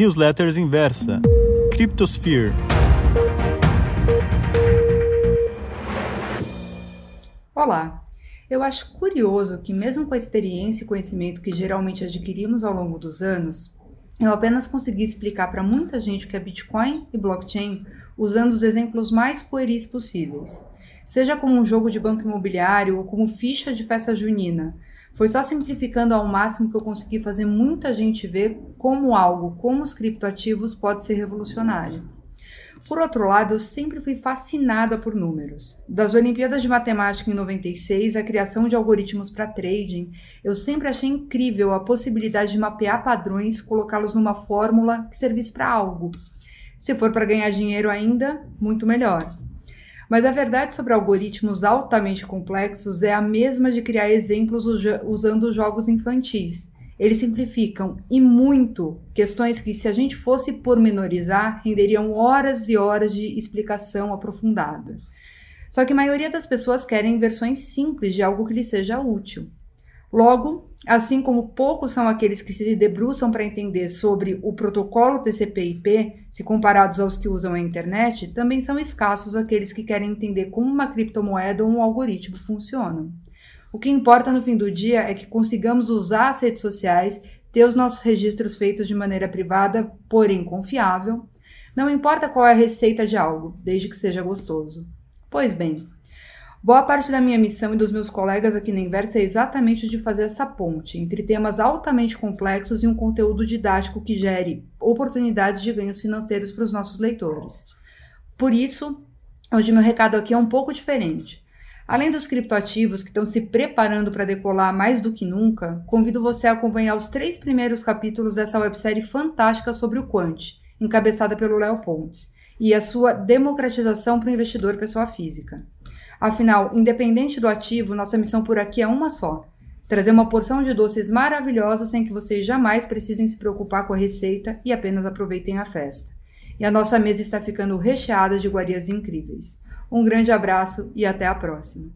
Newsletters Inversa, Cryptosphere. Olá! Eu acho curioso que, mesmo com a experiência e conhecimento que geralmente adquirimos ao longo dos anos, eu apenas consegui explicar para muita gente o que é Bitcoin e blockchain usando os exemplos mais pueris possíveis. Seja como um jogo de banco imobiliário ou como ficha de festa junina. Foi só simplificando ao máximo que eu consegui fazer muita gente ver como algo como os criptoativos pode ser revolucionário. Por outro lado, eu sempre fui fascinada por números. Das Olimpíadas de Matemática em 96 à criação de algoritmos para trading, eu sempre achei incrível a possibilidade de mapear padrões, colocá-los numa fórmula que servisse para algo. Se for para ganhar dinheiro ainda, muito melhor. Mas a verdade sobre algoritmos altamente complexos é a mesma de criar exemplos usando jogos infantis. Eles simplificam e muito questões que, se a gente fosse pormenorizar, renderiam horas e horas de explicação aprofundada. Só que a maioria das pessoas querem versões simples de algo que lhes seja útil. Logo, assim como poucos são aqueles que se debruçam para entender sobre o protocolo TCP/IP, se comparados aos que usam a internet, também são escassos aqueles que querem entender como uma criptomoeda ou um algoritmo funcionam. O que importa no fim do dia é que consigamos usar as redes sociais, ter os nossos registros feitos de maneira privada, porém confiável. Não importa qual é a receita de algo, desde que seja gostoso. Pois bem, boa parte da minha missão e dos meus colegas aqui na Inversa é exatamente de fazer essa ponte entre temas altamente complexos e um conteúdo didático que gere oportunidades de ganhos financeiros para os nossos leitores. Por isso, hoje meu recado aqui é um pouco diferente. Além dos criptoativos que estão se preparando para decolar mais do que nunca, convido você a acompanhar os três primeiros capítulos dessa websérie fantástica sobre o Quant, encabeçada pelo Léo Pontes, e a sua democratização para o investidor pessoa física. Afinal, independente do ativo, nossa missão por aqui é uma só: trazer uma porção de doces maravilhosos sem que vocês jamais precisem se preocupar com a receita e apenas aproveitem a festa. E a nossa mesa está ficando recheada de iguarias incríveis. Um grande abraço e até a próxima.